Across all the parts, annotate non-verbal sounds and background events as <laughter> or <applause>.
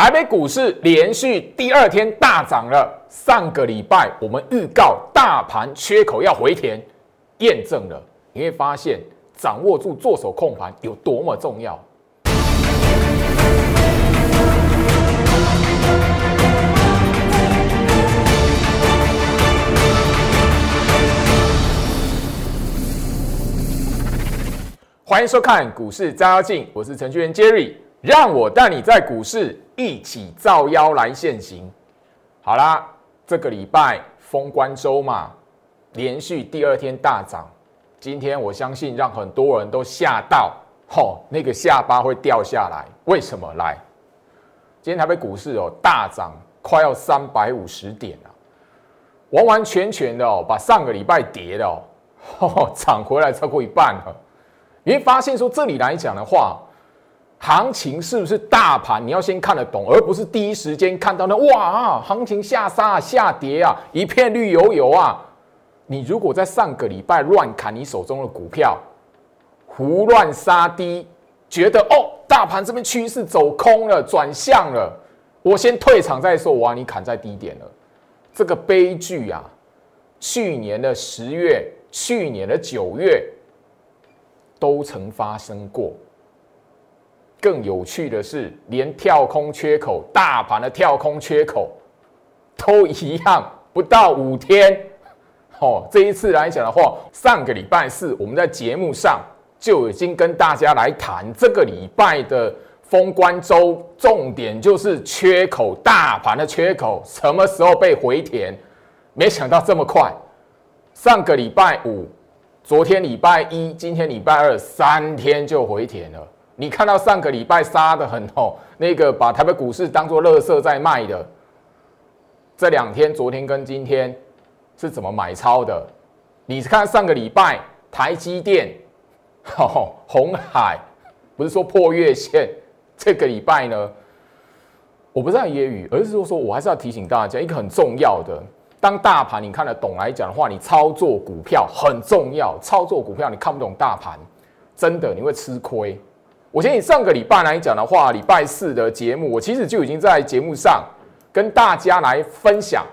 台北股市连续第二天大涨了。上个礼拜我们预告大盘缺口要回填，验证了。你会发现掌握住做手控盘有多么重要。欢迎收看股市照妖镜，我是程序员 Jerry，让我带你在股市一起造妖来现行。好啦，这个礼拜封关周嘛，连续第二天大涨，今天我相信让很多人都吓到，吼，那个下巴会掉下来。为什么？来，今天台北股市哦大涨，快要三百五十点了，完完全全的哦把上个礼拜跌的哦，涨回来超过一半了。你会发现说，这里来讲的话，行情是不是大盘？你要先看得懂，而不是第一时间看到那哇啊，行情下杀下跌啊，一片绿油油啊。你如果在上个礼拜乱砍你手中的股票，胡乱杀低，觉得哦，大盘这边趋势走空了，转向了，我先退场再说。我让，你砍在低点了，这个悲剧啊！去年的十月，去年的九月。都曾发生过。更有趣的是，连跳空缺口、大盘的跳空缺口都一样，不到五天。哦，这一次来讲的话，上个礼拜四我们在节目上就已经跟大家来谈这个礼拜的封关周，重点就是缺口，大盘的缺口什么时候被回填？没想到这么快，上个礼拜五。昨天礼拜一，今天礼拜二，三天就回填了。你看到上个礼拜杀的很哦，那个把台北股市当做垃圾在卖的，这两天，昨天跟今天是怎么买超的？你看上个礼拜台积电、红海，不是说破月线，这个礼拜呢，我不是在揶揄，而是说说我还是要提醒大家一个很重要的。当大盘你看得懂来讲的话，你操作股票很重要。操作股票你看不懂大盘，真的你会吃亏。我先以上个礼拜来讲的话，礼拜四的节目，我其实就已经在节目上跟大家来分享，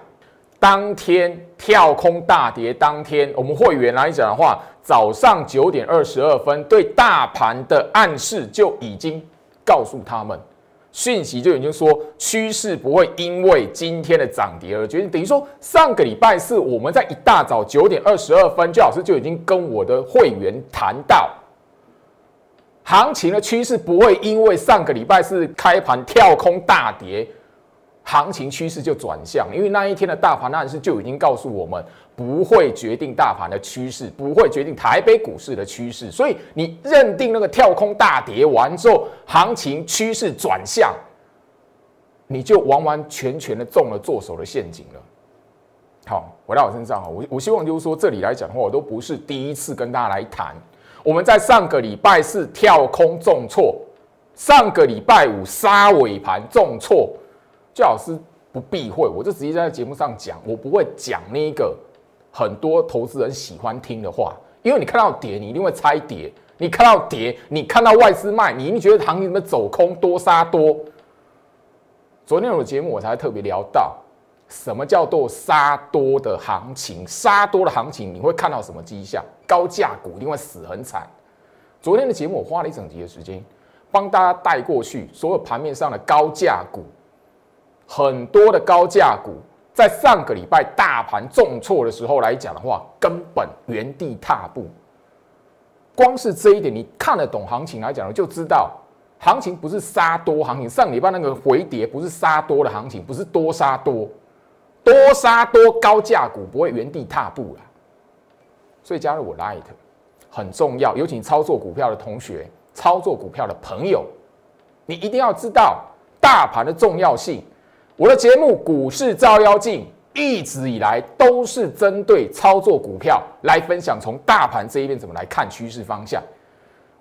当天跳空大跌当天，我们会员来讲的话，早上九点二十二分对大盘的暗示就已经告诉他们。讯息就已经说趋势不会因为今天的涨跌而决定，等于说上个礼拜四我们在一大早九点二十二分，周老师就已经跟我的会员谈到，行情的趋势不会因为上个礼拜四开盘跳空大跌。行情趋势就转向，因为那一天的大盘暗示就已经告诉我们，不会决定大盘的趋势，不会决定台北股市的趋势。所以你认定那个跳空大跌完之后，行情趋势转向，你就完完全全的中了做手的陷阱了。好，回到我身上啊，我我希望就是说，这里来讲的话，我都不是第一次跟大家来谈。我们在上个礼拜四跳空重挫，上个礼拜五杀尾盘重挫。最好是不避讳，我就直接在节目上讲，我不会讲那个很多投资人喜欢听的话，因为你看到跌，你一定会猜跌；你看到跌，你看到外资卖，你一定觉得行情怎么走空，多杀多。昨天有节目我才特别聊到，什么叫做杀多的行情？杀多的行情你会看到什么迹象？高价股一定会死很惨。昨天的节目我花了一整集的时间，帮大家带过去所有盘面上的高价股。很多的高价股在上个礼拜大盘重挫的时候来讲的话，根本原地踏步。光是这一点，你看得懂行情来讲，就知道行情不是杀多行情。上礼拜那个回跌不是杀多的行情，不是多杀多，多杀多高价股不会原地踏步了。所以加入我 Light 很重要，尤其操作股票的同学、操作股票的朋友，你一定要知道大盘的重要性。我的节目《股市照妖镜》一直以来都是针对操作股票来分享，从大盘这一边怎么来看趋势方向。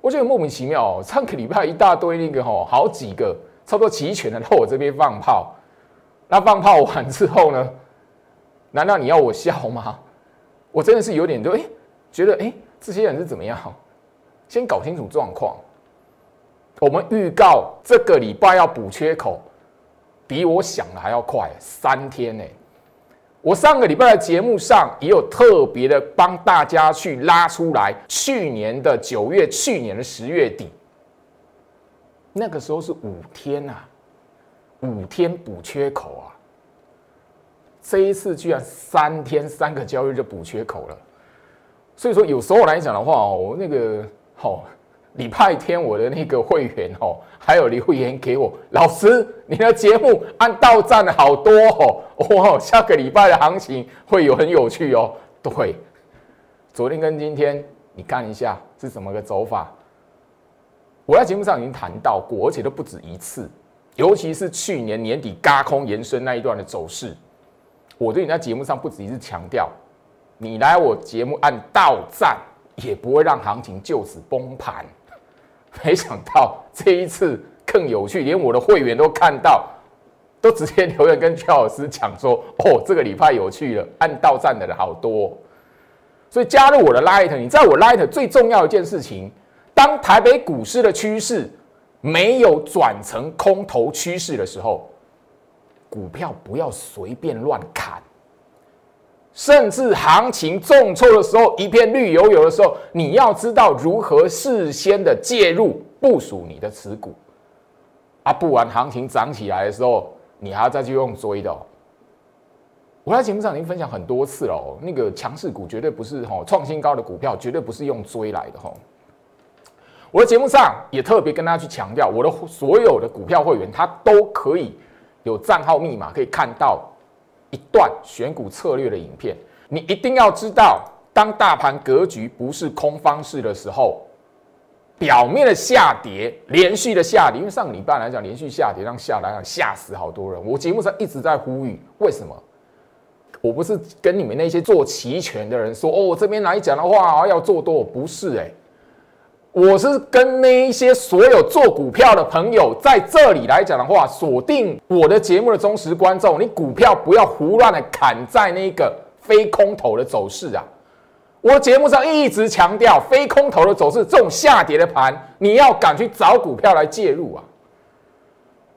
我觉得莫名其妙哦，上个礼拜一大堆那个吼，好几个差不多齐全的到我这边放炮。<laughs> 那放炮完之后呢？难道你要我笑吗？我真的是有点就哎，觉得哎，这些人是怎么样？先搞清楚状况。我们预告这个礼拜要补缺口。比我想的还要快，三天呢。我上个礼拜的节目上也有特别的帮大家去拉出来，去年的九月，去年的十月底，那个时候是五天啊，五天补缺口啊。这一次居然三天三个交易就补缺口了，所以说有时候来讲的话哦，那个哦，礼拜天我的那个会员哦，还有留言给我，老师你的节目按到站的好多哦，哇，下个礼拜的行情会有很有趣哦。对，昨天跟今天你看一下是怎么个走法，我在节目上已经谈到过，而且都不止一次，尤其是去年年底嘎空延伸那一段的走势。我对你在节目上不止一次强调，你来我节目按到站，也不会让行情就此崩盘。<laughs> 没想到这一次更有趣，连我的会员都看到，都直接留言跟邱老师讲说：“哦，这个礼拜有趣了，按到站的人好多。”所以加入我的 Light，你知道我 Light 最重要一件事情，当台北股市的趋势没有转成空头趋势的时候。股票不要随便乱砍，甚至行情重挫的时候，一片绿油油的时候，你要知道如何事先的介入部署你的持股，啊，不然行情涨起来的时候，你还要再去用追的。我在节目上已经分享很多次了哦，那个强势股绝对不是哈创新高的股票，绝对不是用追来的哈。我的节目上也特别跟大家去强调，我的所有的股票会员他都可以。有账号密码可以看到一段选股策略的影片。你一定要知道，当大盘格局不是空方式的时候，表面的下跌，连续的下跌，因为上个礼拜来讲连续下跌，让下来讲吓死好多人。我节目上一直在呼吁，为什么？我不是跟你们那些做期权的人说，哦，这边来讲的话要做多，不是哎。我是跟那一些所有做股票的朋友在这里来讲的话，锁定我的节目的忠实观众，你股票不要胡乱的砍在那个非空头的走势啊！我节目上一直强调，非空头的走势，这种下跌的盘，你要敢去找股票来介入啊！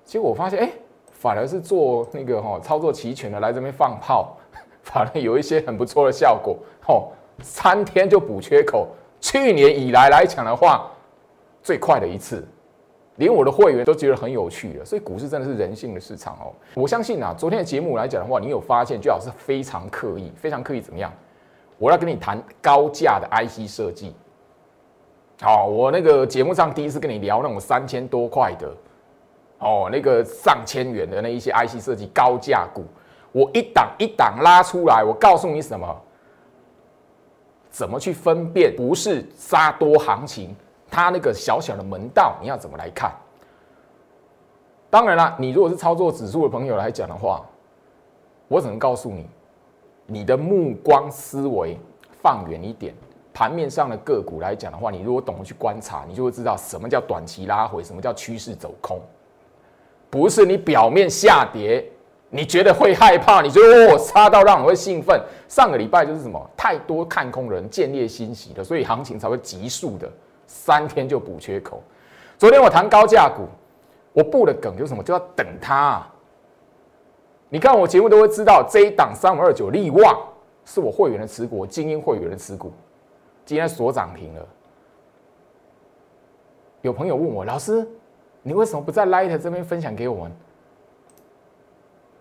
结果我发现，哎，反而是做那个哈操作齐全的来这边放炮，<laughs> 反而有一些很不错的效果，吼，三天就补缺口。去年以来来讲的话，最快的一次，连我的会员都觉得很有趣了。所以股市真的是人性的市场哦。我相信啊，昨天的节目来讲的话，你有发现，最好是非常刻意，非常刻意怎么样？我要跟你谈高价的 IC 设计。好，我那个节目上第一次跟你聊那种三千多块的，哦，那个上千元的那一些 IC 设计高价股，我一档一档拉出来，我告诉你什么？怎么去分辨不是杀多行情？它那个小小的门道，你要怎么来看？当然了，你如果是操作指数的朋友来讲的话，我只能告诉你，你的目光思维放远一点。盘面上的个股来讲的话，你如果懂得去观察，你就会知道什么叫短期拉回，什么叫趋势走空，不是你表面下跌。你觉得会害怕？你觉得我杀到让你会兴奋？上个礼拜就是什么？太多看空人见猎欣喜的，所以行情才会急速的三天就补缺口。昨天我谈高价股，我布的梗就是什么？就要等它。你看我节目都会知道，这一档三五二九利旺是我会员的持股，精英会员的持股，今天锁涨停了。有朋友问我，老师，你为什么不在 Light 这边分享给我们？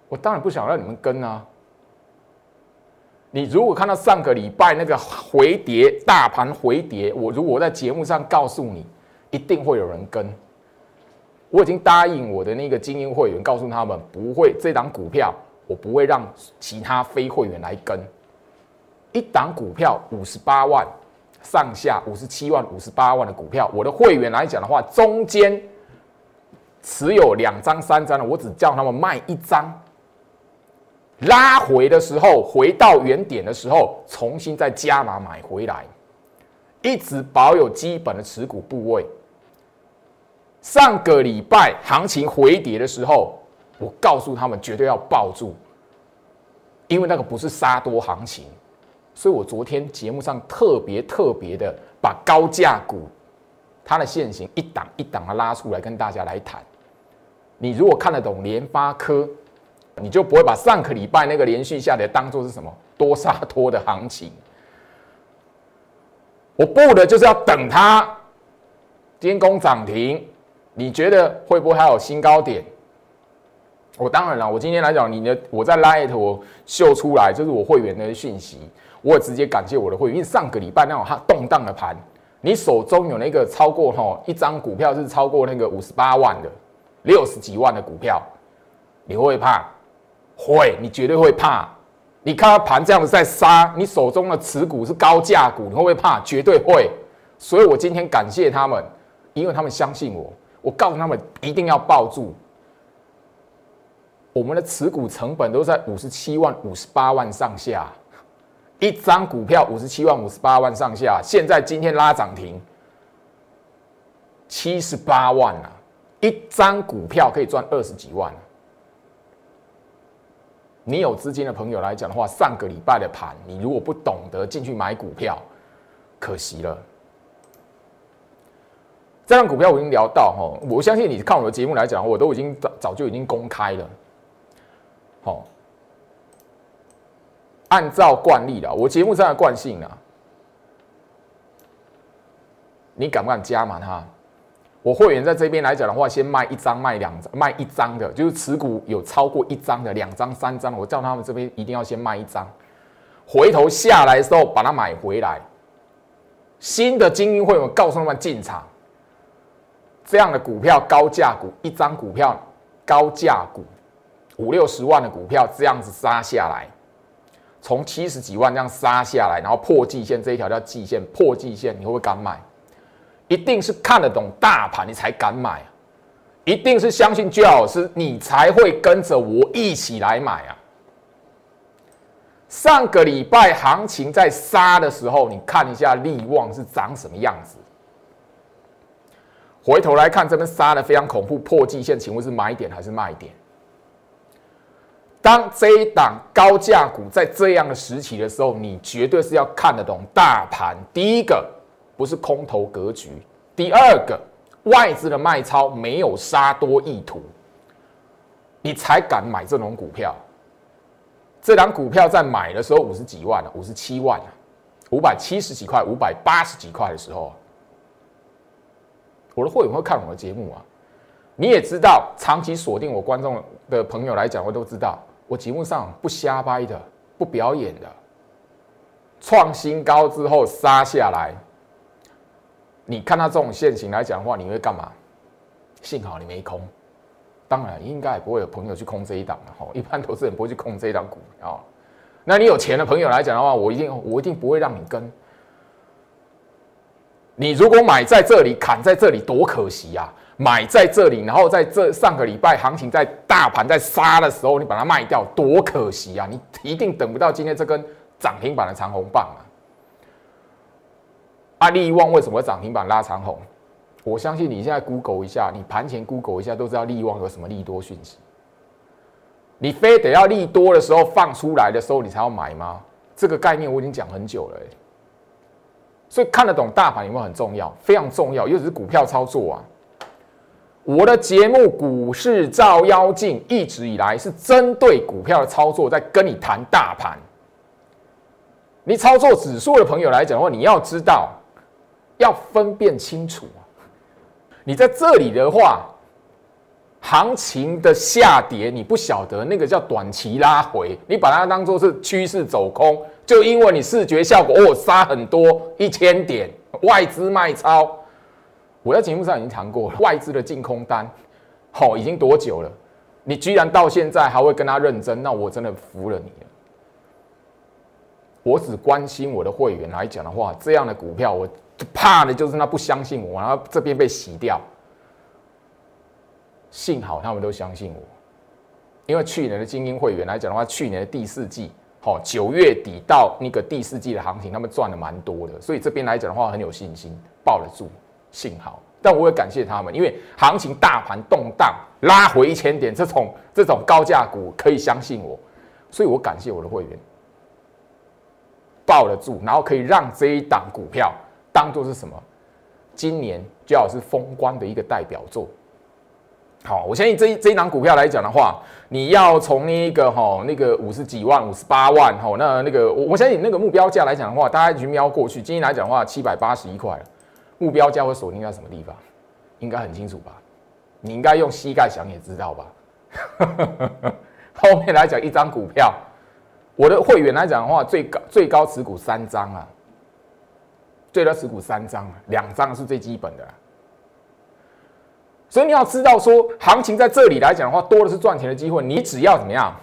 我当然不想让你们跟啊！你如果看到上个礼拜那个回跌，大盘回跌，我如果在节目上告诉你，一定会有人跟。我已经答应我的那个精英会员，告诉他们不会这档股票，我不会让其他非会员来跟。一档股票五十八万上下，五十七万、五十八万的股票，我的会员来讲的话，中间持有两张、三张的，我只叫他们卖一张。拉回的时候，回到原点的时候，重新再加码买回来，一直保有基本的持股部位。上个礼拜行情回跌的时候，我告诉他们绝对要抱住，因为那个不是杀多行情，所以我昨天节目上特别特别的把高价股它的现形一档一档的拉出来跟大家来谈。你如果看得懂联发科，你就不会把上个礼拜那个连续下跌当做是什么多杀多的行情。我布的就是要等它天攻涨停，你觉得会不会还有新高点？我当然了，我今天来讲，你的我在 Light 我秀出来，就是我会员的讯息，我也直接感谢我的会员，因为上个礼拜那种它动荡的盘，你手中有那个超过哈一张股票是超过那个五十八万的。六十几万的股票，你会不会怕？会，你绝对会怕。你看到盘这样子在杀，你手中的持股是高价股，你会不会怕？绝对会。所以我今天感谢他们，因为他们相信我。我告诉他们一定要抱住。我们的持股成本都在五十七万、五十八万上下，一张股票五十七万、五十八万上下。现在今天拉涨停，七十八万啊！一张股票可以赚二十几万。你有资金的朋友来讲的话，上个礼拜的盘，你如果不懂得进去买股票，可惜了。这张股票我已经聊到哈，我相信你看我的节目来讲，我都已经早早就已经公开了。好，按照惯例了，我节目上的惯性啊，你敢不敢加满它？我会员在这边来讲的话，先卖一张、卖两张、卖一张的，就是持股有超过一张的、两张、三张，我叫他们这边一定要先卖一张，回头下来的时候把它买回来。新的精英会员告诉他们进场，这样的股票高价股，一张股票高价股五六十万的股票这样子杀下来，从七十几万这样杀下来，然后破季线这一条叫季线，破季线你会不会敢买？一定是看得懂大盘，你才敢买啊！一定是相信居老师，你才会跟着我一起来买啊！上个礼拜行情在杀的时候，你看一下利旺是长什么样子。回头来看，这边杀的非常恐怖，破季线，请问是买点还是卖点？当这一档高价股在这样的时期的时候，你绝对是要看得懂大盘。第一个。不是空头格局。第二个，外资的卖超没有杀多意图，你才敢买这种股票。这档股票在买的时候五十几万五十七万五百七十几块，五百八十几块的时候，我的会员会看我的节目啊。你也知道，长期锁定我观众的朋友来讲，我都知道，我节目上不瞎掰的，不表演的。创新高之后杀下来。你看到这种现形来讲的话，你会干嘛？幸好你没空，当然应该也不会有朋友去空这一档的哈。一般投资人不会去空这一档股票。那你有钱的朋友来讲的话，我一定我一定不会让你跟。你如果买在这里，砍在这里，多可惜呀！买在这里，然后在这上个礼拜行情在大盘在杀的时候，你把它卖掉，多可惜呀！你一定等不到今天这根涨停板的长红棒啊！阿利旺为什么涨停板拉长红？我相信你现在 Google 一下，你盘前 Google 一下，都知道利旺有什么利多讯息。你非得要利多的时候放出来的时候，你才要买吗？这个概念我已经讲很久了。所以看得懂大盘有没有很重要？非常重要，尤其是股票操作啊。我的节目《股市照妖镜》一直以来是针对股票的操作，在跟你谈大盘。你操作指数的朋友来讲的话，你要知道。要分辨清楚！你在这里的话，行情的下跌你不晓得，那个叫短期拉回，你把它当做是趋势走空，就因为你视觉效果哦，杀很多一千点，外资卖超。我在节目上已经谈过了，外资的净空单，好，已经多久了？你居然到现在还会跟他认真，那我真的服了你了。我只关心我的会员来讲的话，这样的股票我。怕的就是他不相信我，然后这边被洗掉。幸好他们都相信我，因为去年的精英会员来讲的话，去年的第四季，好九月底到那个第四季的行情，他们赚的蛮多的，所以这边来讲的话很有信心，抱得住。幸好，但我也感谢他们，因为行情大盘动荡，拉回一千点，这种这种高价股可以相信我，所以我感谢我的会员，抱得住，然后可以让这一档股票。当做是什么？今年就要是封关的一个代表作。好，我相信这一这一档股票来讲的话，你要从那个哈那个五十几万、五十八万哈，那那个我我相信那个目标价来讲的话，大家去瞄过去，今天来讲的话，七百八十一块，目标价会锁定在什么地方？应该很清楚吧？你应该用膝盖想也知道吧？<laughs> 后面来讲一张股票，我的会员来讲的话，最高最高持股三张啊，最多持股三张，两张是最基本的。所以你要知道，说行情在这里来讲的话，多的是赚钱的机会。你只要怎么样，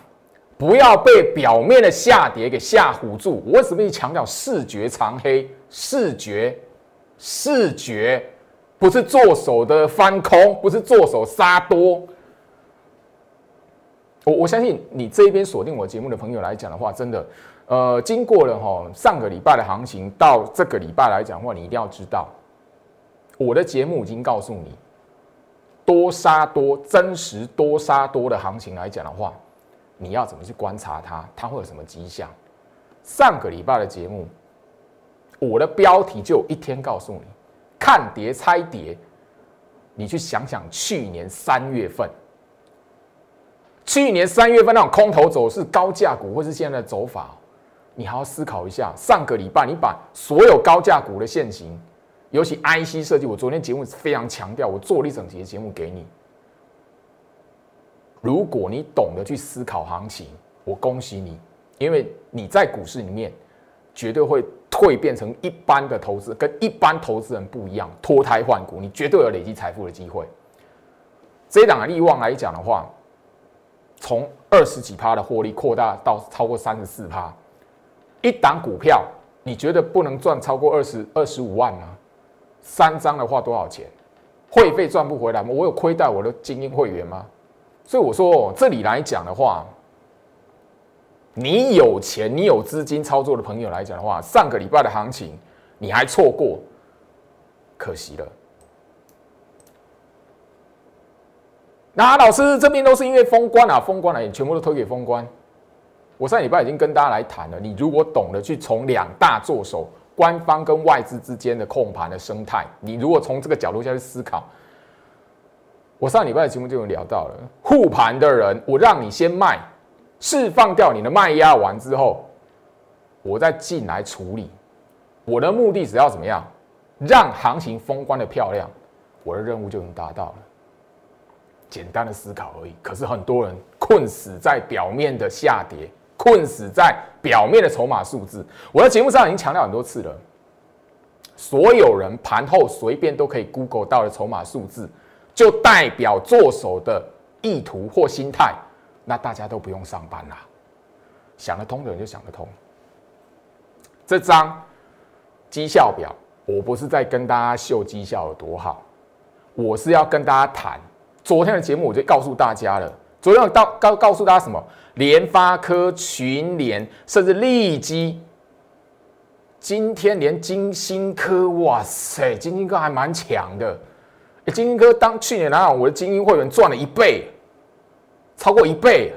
不要被表面的下跌给吓唬住。我为什么强调视觉长黑？视觉，视觉，不是做手的翻空，不是做手杀多。我我相信你这边锁定我节目的朋友来讲的话，真的，呃，经过了哈上个礼拜的行情到这个礼拜来讲的话，你一定要知道，我的节目已经告诉你。多杀多，真实多杀多的行情来讲的话，你要怎么去观察它？它会有什么迹象？上个礼拜的节目，我的标题就一天告诉你，看跌猜跌。你去想想去年三月份，去年三月份那种空头走势、高价股，或是现在的走法，你还要思考一下。上个礼拜你把所有高价股的现形。尤其 IC 设计，我昨天节目非常强调，我做了一整节节目给你。如果你懂得去思考行情，我恭喜你，因为你在股市里面绝对会蜕变成一般的投资，跟一般投资人不一样，脱胎换骨，你绝对有累积财富的机会。这一档的利旺来讲的话，从二十几趴的获利扩大到超过三十四趴，一档股票你觉得不能赚超过二十二十五万吗？三张的话多少钱？会费赚不回来吗？我有亏待我的精英会员吗？所以我说，这里来讲的话，你有钱、你有资金操作的朋友来讲的话，上个礼拜的行情你还错过，可惜了。那老师这边都是因为封关啊，封关了，全部都推给封关。我上礼拜已经跟大家来谈了，你如果懂得去从两大做手。官方跟外资之间的控盘的生态，你如果从这个角度下去思考，我上礼拜的节目就有聊到了护盘的人，我让你先卖，释放掉你的卖压完之后，我再进来处理。我的目的只要怎么样，让行情封关的漂亮，我的任务就能达到了。简单的思考而已。可是很多人困死在表面的下跌。困死在表面的筹码数字，我在节目上已经强调很多次了。所有人盘后随便都可以 Google 到的筹码数字，就代表做手的意图或心态。那大家都不用上班啦，想得通的人就想得通。这张绩效表，我不是在跟大家秀绩效有多好，我是要跟大家谈。昨天的节目我就告诉大家了，昨天告告告诉大家什么？联发科、群联，甚至利基，今天连金星科，哇塞，金星科还蛮强的。金星科当去年来讲，我的精英会员赚了一倍，超过一倍，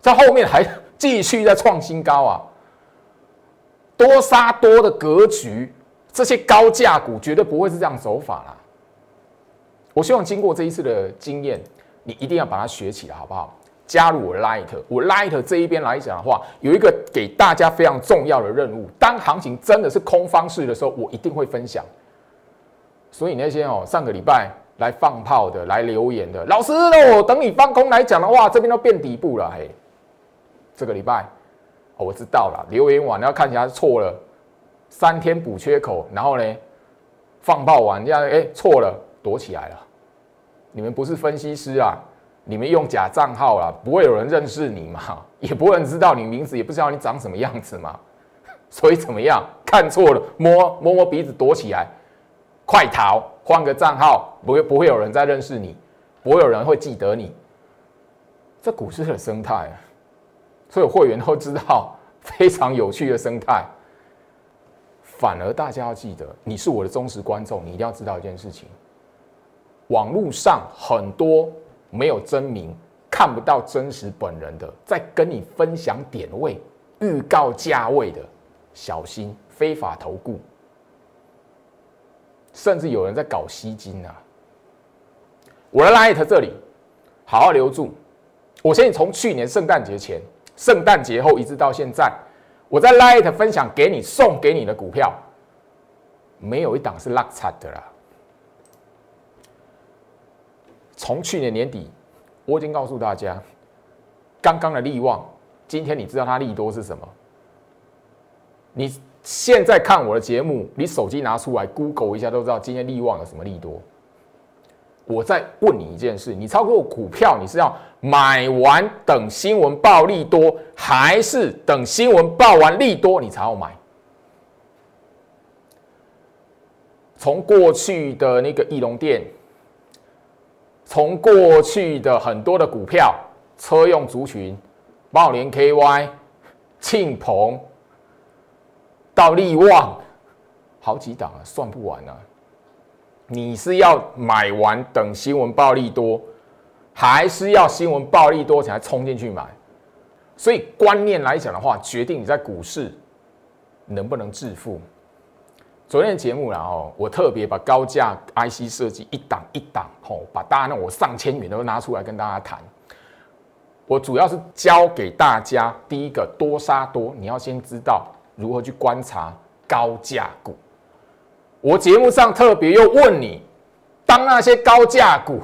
在后面还继续在创新高啊！多杀多的格局，这些高价股绝对不会是这样走法啦。我希望经过这一次的经验，你一定要把它学起来，好不好？加入我 Light，我 Light 这一边来讲的话，有一个给大家非常重要的任务。当行情真的是空方式的时候，我一定会分享。所以那些哦，上个礼拜来放炮的、来留言的老师哦，等你放空来讲的话，这边都变底部了。嘿，这个礼拜哦，我知道了，留言完要看起来错了，三天补缺口，然后呢，放炮完这样，哎，错了，躲起来了。你们不是分析师啊？你们用假账号啊，不会有人认识你嘛？<laughs> 也不会人知道你名字，也不知道你长什么样子嘛？<laughs> 所以怎么样？看错了，摸摸摸鼻子躲起来，快逃，换个账号，不会不会有人再认识你，不会有人会记得你。这股市的生态，所有会员都知道 <laughs> 非常有趣的生态。反而大家要记得，你是我的忠实观众，你一定要知道一件事情：网络上很多。没有真名，看不到真实本人的，在跟你分享点位、预告价位的，小心非法投顾，甚至有人在搞吸金啊！我的 light 这里，好好留住。我相信从去年圣诞节前、圣诞节后一直到现在，我在 Light 分享给你、送给你的股票，没有一档是落惨的啦。从去年年底，我已经告诉大家，刚刚的利旺，今天你知道它利多是什么？你现在看我的节目，你手机拿出来 Google 一下，都知道今天利旺有什么利多。我再问你一件事：你操作股票，你是要买完等新闻报利多，还是等新闻报完利多你才要买？从过去的那个翼龙店，从过去的很多的股票，车用族群，茂联 KY、庆鹏。到利旺，好几档啊，算不完啊！你是要买完等新闻暴利多，还是要新闻暴利多才冲进去买？所以观念来讲的话，决定你在股市能不能致富。昨天的节目然后我特别把高价 IC 设计一档一档吼，把大家那我上千元都拿出来跟大家谈。我主要是教给大家，第一个多杀多，你要先知道。如何去观察高价股？我节目上特别又问你，当那些高价股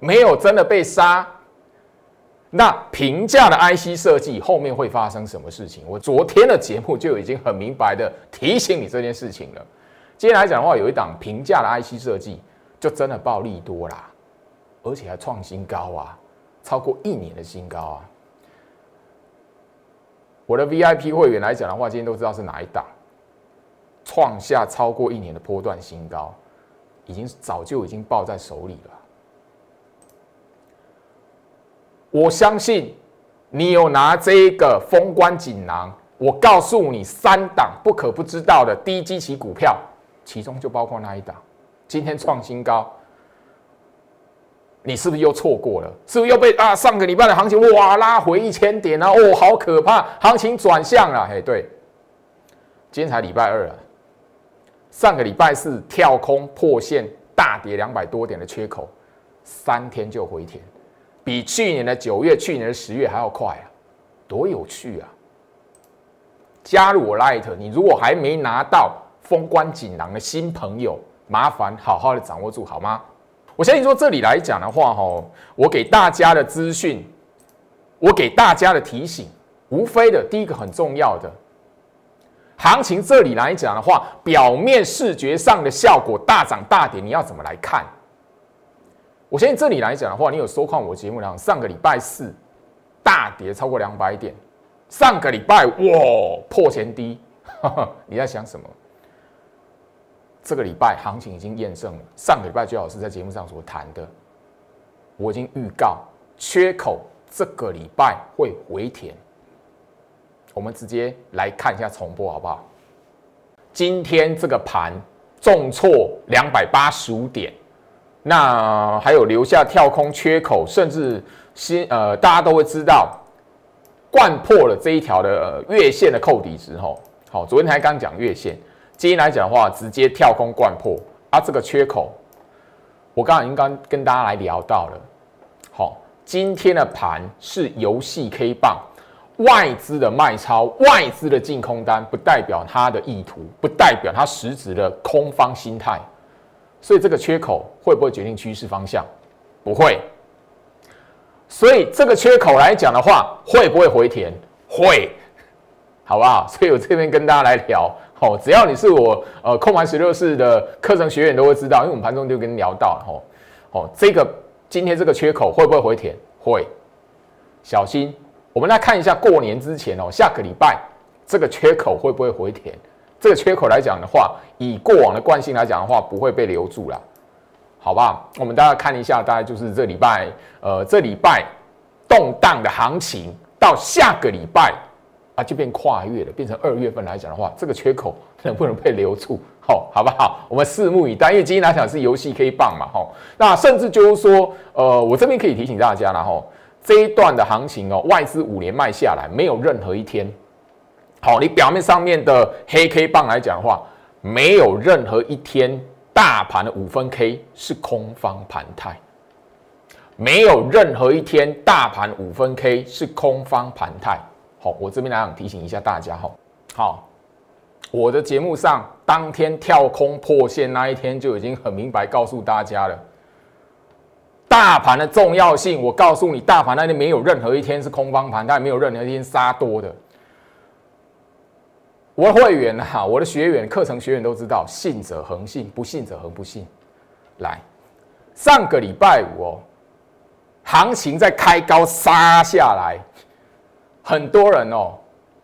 没有真的被杀，那平价的 IC 设计后面会发生什么事情？我昨天的节目就已经很明白的提醒你这件事情了。今天来讲的话，有一档平价的 IC 设计就真的暴利多啦，而且还创新高啊，超过一年的新高啊。我的 VIP 会员来讲的话，今天都知道是哪一档，创下超过一年的波段新高，已经早就已经抱在手里了。我相信你有拿这个封关锦囊，我告诉你三档不可不知道的低基期股票，其中就包括那一档，今天创新高。你是不是又错过了？是不是又被啊？上个礼拜的行情哇拉回一千点啊！哦，好可怕，行情转向了。嘿，对，今天才礼拜二啊，上个礼拜四跳空破线大跌两百多点的缺口，三天就回填，比去年的九月、去年的十月还要快啊，多有趣啊！加入我 Light，你如果还没拿到封关锦囊的新朋友，麻烦好好的掌握住好吗？我相信说这里来讲的话，哈，我给大家的资讯，我给大家的提醒，无非的第一个很重要的，行情这里来讲的话，表面视觉上的效果大涨大跌，你要怎么来看？我相信这里来讲的话，你有收看我节目上上个礼拜四大跌超过两百点，上个礼拜哇破前低，<laughs> 你在想什么？这个礼拜行情已经验证了，上个礼拜最好是在节目上所谈的，我已经预告缺口这个礼拜会回填。我们直接来看一下重播好不好？今天这个盘重挫两百八十五点，那还有留下跳空缺口，甚至新呃大家都会知道，贯破了这一条的月线的扣底值吼。好，昨天才刚讲月线。今天来讲的话，直接跳空贯破啊！这个缺口，我刚刚已经刚跟大家来聊到了。好，今天的盘是游戏 K 棒，外资的卖超、外资的净空单，不代表它的意图，不代表它实质的空方心态。所以这个缺口会不会决定趋势方向？不会。所以这个缺口来讲的话，会不会回填？会，好不好？<laughs> 所以我这边跟大家来聊。哦，只要你是我呃控盘十六式的课程学员都会知道，因为我们盘中就跟你聊到了吼，哦，这个今天这个缺口会不会回填？会，小心。我们来看一下过年之前哦，下个礼拜这个缺口会不会回填？这个缺口来讲的话，以过往的惯性来讲的话，不会被留住了，好吧？我们大家看一下，大概就是这礼拜呃这礼拜动荡的行情到下个礼拜。啊，就变跨越了，变成二月份来讲的话，这个缺口能不能被留住？好，好不好？我们拭目以待。因为今天来讲是游戏 K 棒嘛，哈。那甚至就是说，呃，我这边可以提醒大家了，哈，这一段的行情哦，外资五年卖下来，没有任何一天，好，你表面上面的黑 K 棒来讲的话，没有任何一天大盘的五分 K 是空方盘态，没有任何一天大盘五分 K 是空方盘态。好，我这边来想提醒一下大家哈。好，我的节目上当天跳空破线那一天就已经很明白告诉大家了，大盘的重要性。我告诉你，大盘那天没有任何一天是空方盘，但没有任何一天杀多的。我的会员哈，我的学员、课程学员都知道，信者恒信，不信者恒不信。来，上个礼拜五哦。行情在开高杀下来，很多人哦，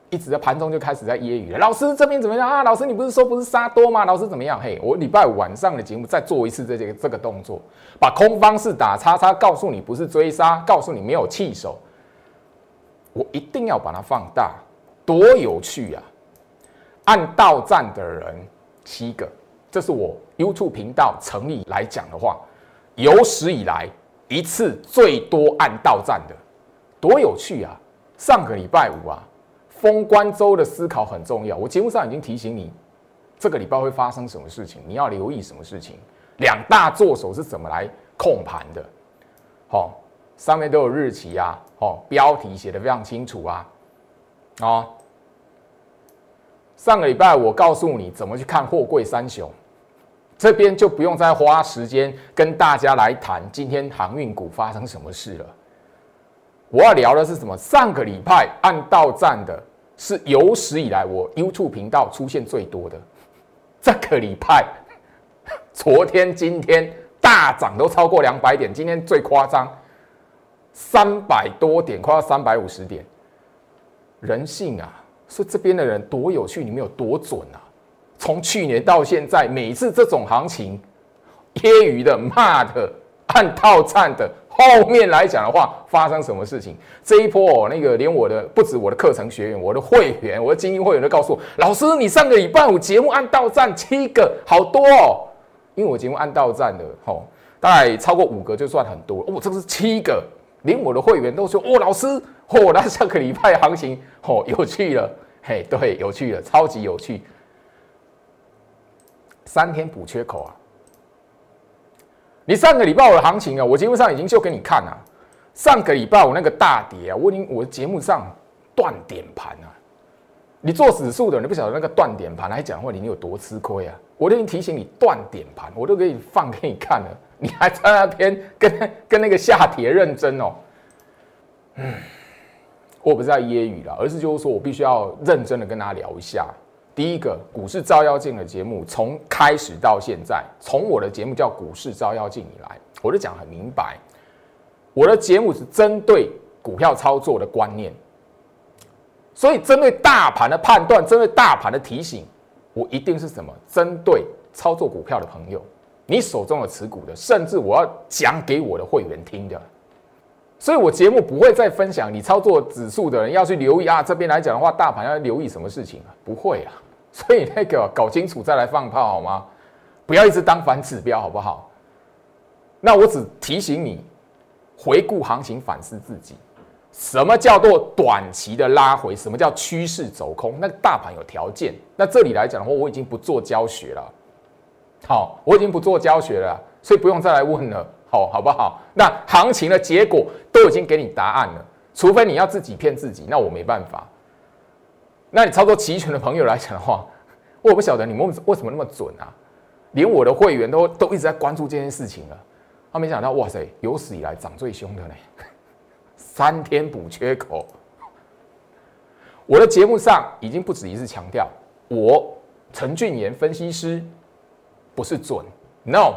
一直在盘中就开始在揶揄。老师这边怎么样啊？老师你不是说不是杀多吗？老师怎么样？嘿，我礼拜五晚上的节目再做一次这个这个动作，把空方式打叉叉，告诉你不是追杀，告诉你没有气手，我一定要把它放大，多有趣啊！按到站的人七个，这是我 YouTube 频道成立来讲的话，有史以来。一次最多按到站的，多有趣啊！上个礼拜五啊，封关周的思考很重要。我节目上已经提醒你，这个礼拜会发生什么事情，你要留意什么事情。两大作手是怎么来控盘的？好，上面都有日期啊，哦，标题写的非常清楚啊，啊，上个礼拜我告诉你怎么去看货柜三雄。这边就不用再花时间跟大家来谈今天航运股发生什么事了。我要聊的是什么？上个礼拜按到站的是有史以来我 YouTube 频道出现最多的。这个礼拜，<laughs> 昨天、今天大涨都超过两百点，今天最夸张，三百多点，快要三百五十点。人性啊，说这边的人多有趣，你们有多准啊？从去年到现在，每次这种行情，揶揄的、骂的、按套站的，后面来讲的话，发生什么事情？这一波哦，那个连我的不止我的课程学员，我的会员，我的精英会员都告诉我，老师，你上个礼拜五节目按到站七个，好多哦。因为我节目按到站的，吼，大概超过五个就算很多。哦，这个是七个，连我的会员都说，哦，老师，哦，<laughs> 那上个礼拜行情，哦，<laughs> 有趣了，<laughs> 嘿，对，有趣了，超级有趣。三天补缺口啊！你上个礼拜我的行情啊，我节目上已经就给你看了。上个礼拜我那个大跌啊，我已经我节目上断点盘啊。你做指数的你不晓得那个断点盘来讲话，你有多吃亏啊！我都已经提醒你断点盘，我都给你放给你看了，你还在那边跟跟那个下铁认真哦。嗯，我不是在揶揄了，而是就是说我必须要认真的跟大家聊一下。第一个股市照妖镜的节目，从开始到现在，从我的节目叫股市照妖镜以来，我就讲很明白，我的节目是针对股票操作的观念，所以针对大盘的判断，针对大盘的提醒，我一定是什么？针对操作股票的朋友，你手中有持股的，甚至我要讲给我的会员听的，所以我节目不会再分享你操作指数的人要去留意啊，这边来讲的话，大盘要留意什么事情啊？不会啊。所以那个搞清楚再来放炮好吗？不要一直当反指标好不好？那我只提醒你，回顾行情，反思自己。什么叫做短期的拉回？什么叫趋势走空？那大盘有条件。那这里来讲的话，我已经不做教学了。好，我已经不做教学了，所以不用再来问了。好，好不好？那行情的结果都已经给你答案了，除非你要自己骗自己，那我没办法。那你操作齐全的朋友来讲的话，<laughs> 我不晓得你们为什么那么准啊？连我的会员都都一直在关注这件事情了。他没想到，哇塞，有史以来涨最凶的呢，<laughs> 三天补缺口。我的节目上已经不止一次强调，我陈俊言分析师不是准，no，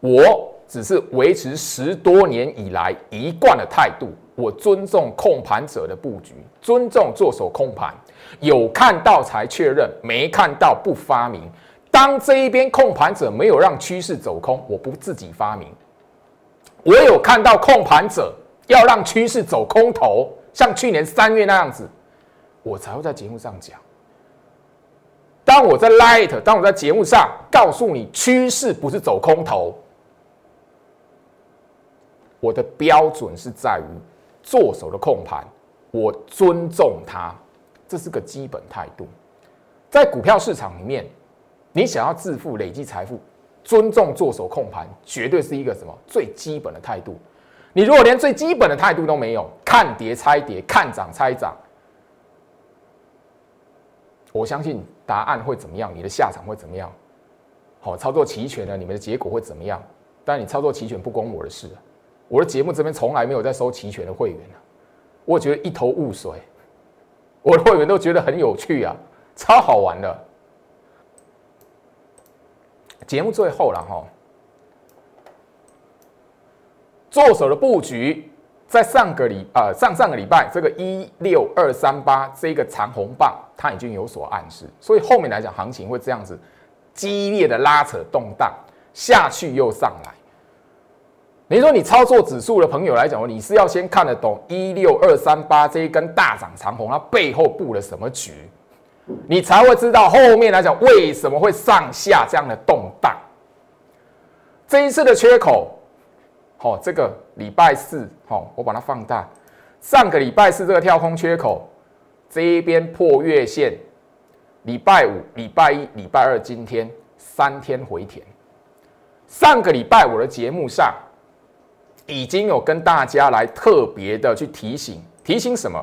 我只是维持十多年以来一贯的态度。我尊重控盘者的布局，尊重做手控盘，有看到才确认，没看到不发明。当这一边控盘者没有让趋势走空，我不自己发明。我有看到控盘者要让趋势走空头，像去年三月那样子，我才会在节目上讲。当我在 Light，当我在节目上告诉你趋势不是走空头，我的标准是在于。做手的控盘，我尊重他，这是个基本态度。在股票市场里面，你想要致富、累积财富，尊重做手控盘，绝对是一个什么最基本的态度。你如果连最基本的态度都没有，看跌猜跌，看涨猜涨，我相信答案会怎么样？你的下场会怎么样？好，操作齐全了，你们的结果会怎么样？但你操作齐全不关我的事，我的节目这边从来没有在收齐全的会员我觉得一头雾水，我的会员都觉得很有趣啊，超好玩的。节目最后了哈。做手的布局，在上个礼呃上上个礼拜，这个一六二三八这个长红棒，它已经有所暗示，所以后面来讲行情会这样子激烈的拉扯动荡下去又上来。你说你操作指数的朋友来讲，你是要先看得懂一六二三八这一根大涨长红，它背后布了什么局，你才会知道后面来讲为什么会上下这样的动荡。这一次的缺口。好，这个礼拜四，好，我把它放大。上个礼拜四这个跳空缺口，这一边破月线，礼拜五、礼拜一、礼拜二，今天三天回填。上个礼拜我的节目上已经有跟大家来特别的去提醒，提醒什么？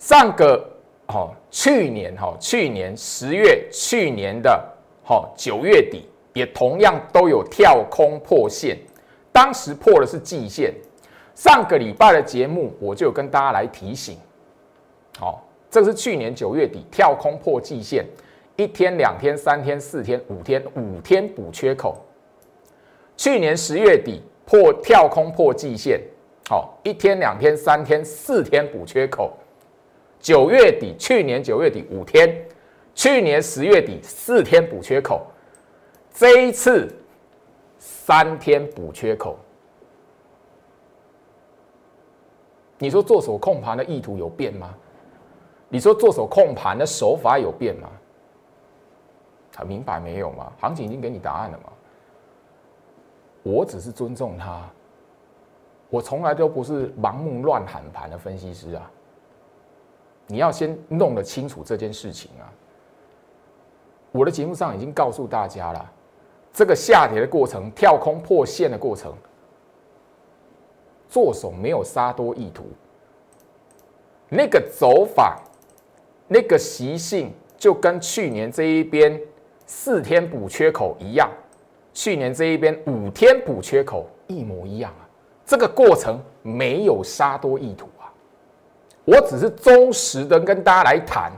上个，好，去年，哈，去年十月，去年的，好，九月底也同样都有跳空破线。当时破的是季线，上个礼拜的节目我就跟大家来提醒，好，这是去年九月底跳空破季线，一天、两天、三天、四天、五天，五天补缺口。去年十月底破跳空破季线，好，一天、两天、三天、四天补缺口。九月底，去年九月底五天，去年十月底四天补缺口，这一次。三天补缺口，你说做手控盘的意图有变吗？你说做手控盘的手法有变吗？很明白没有吗？行情已经给你答案了吗？我只是尊重他，我从来都不是盲目乱喊盘的分析师啊！你要先弄得清楚这件事情啊！我的节目上已经告诉大家了。这个下跌的过程，跳空破线的过程，做手没有杀多意图，那个走法，那个习性就跟去年这一边四天补缺口一样，去年这一边五天补缺口一模一样啊。这个过程没有杀多意图啊，我只是忠实的跟大家来谈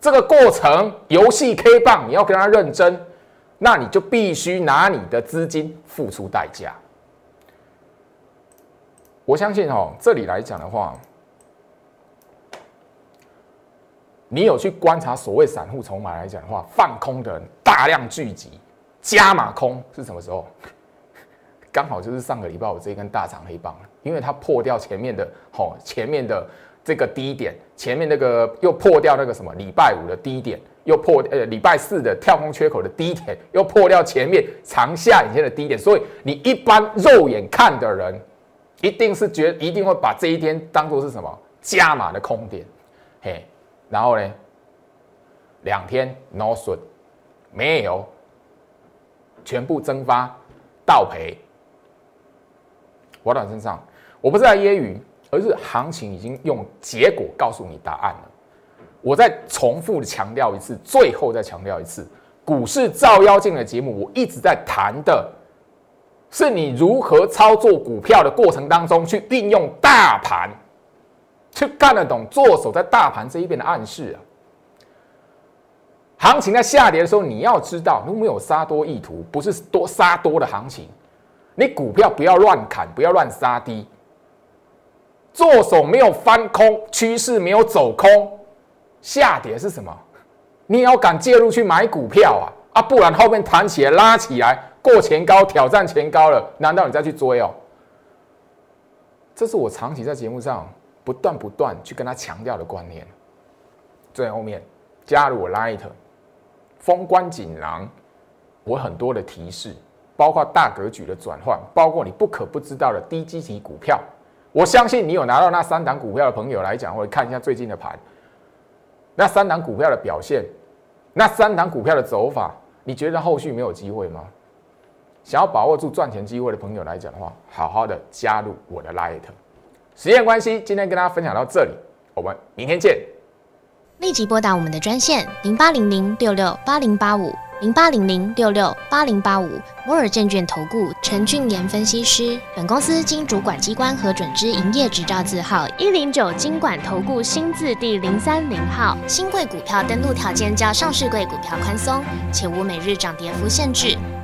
这个过程，游戏 K 棒你要跟他认真。那你就必须拿你的资金付出代价。我相信哦，这里来讲的话，你有去观察所谓散户筹码来讲的话，放空的人大量聚集，加码空是什么时候？<laughs> 刚好就是上个礼拜我这一根大长黑棒因为它破掉前面的吼前面的这个低点，前面那个又破掉那个什么礼拜五的低点。又破呃礼拜四的跳空缺口的低点，又破掉前面长下影线的低点，所以你一般肉眼看的人，一定是觉一定会把这一天当做是什么加码的空点，嘿，然后呢，两天 no 损，没有，全部蒸发倒赔，我短身上，我不是在揶揄，而是行情已经用结果告诉你答案了。我再重复强调一次，最后再强调一次，股市照妖镜的节目，我一直在谈的是你如何操作股票的过程当中，去运用大盘，去看得懂做手在大盘这一边的暗示啊。行情在下跌的时候，你要知道，如果没有杀多意图，不是多杀多的行情，你股票不要乱砍，不要乱杀低，做手没有翻空，趋势没有走空。下跌是什么？你要敢介入去买股票啊啊！不然后面弹起来拉起来过前高挑战前高了，难道你再去追哦？这是我长期在节目上不断不断去跟他强调的观念。最后面加入我 Light，封关锦囊，我很多的提示，包括大格局的转换，包括你不可不知道的低基期股票。我相信你有拿到那三档股票的朋友来讲，或者看一下最近的盘。那三档股票的表现，那三档股票的走法，你觉得后续没有机会吗？想要把握住赚钱机会的朋友来讲的话，好好的加入我的 Light。时间关系，今天跟大家分享到这里，我们明天见。立即拨打我们的专线零八零零六六八零八五零八零零六六八零八五摩尔证券投顾陈俊言分析师。本公司经主管机关核准之营业执照字号一零九金管投顾新字第零三零号。新贵股票登录条件较上市贵股票宽松，且无每日涨跌幅限制。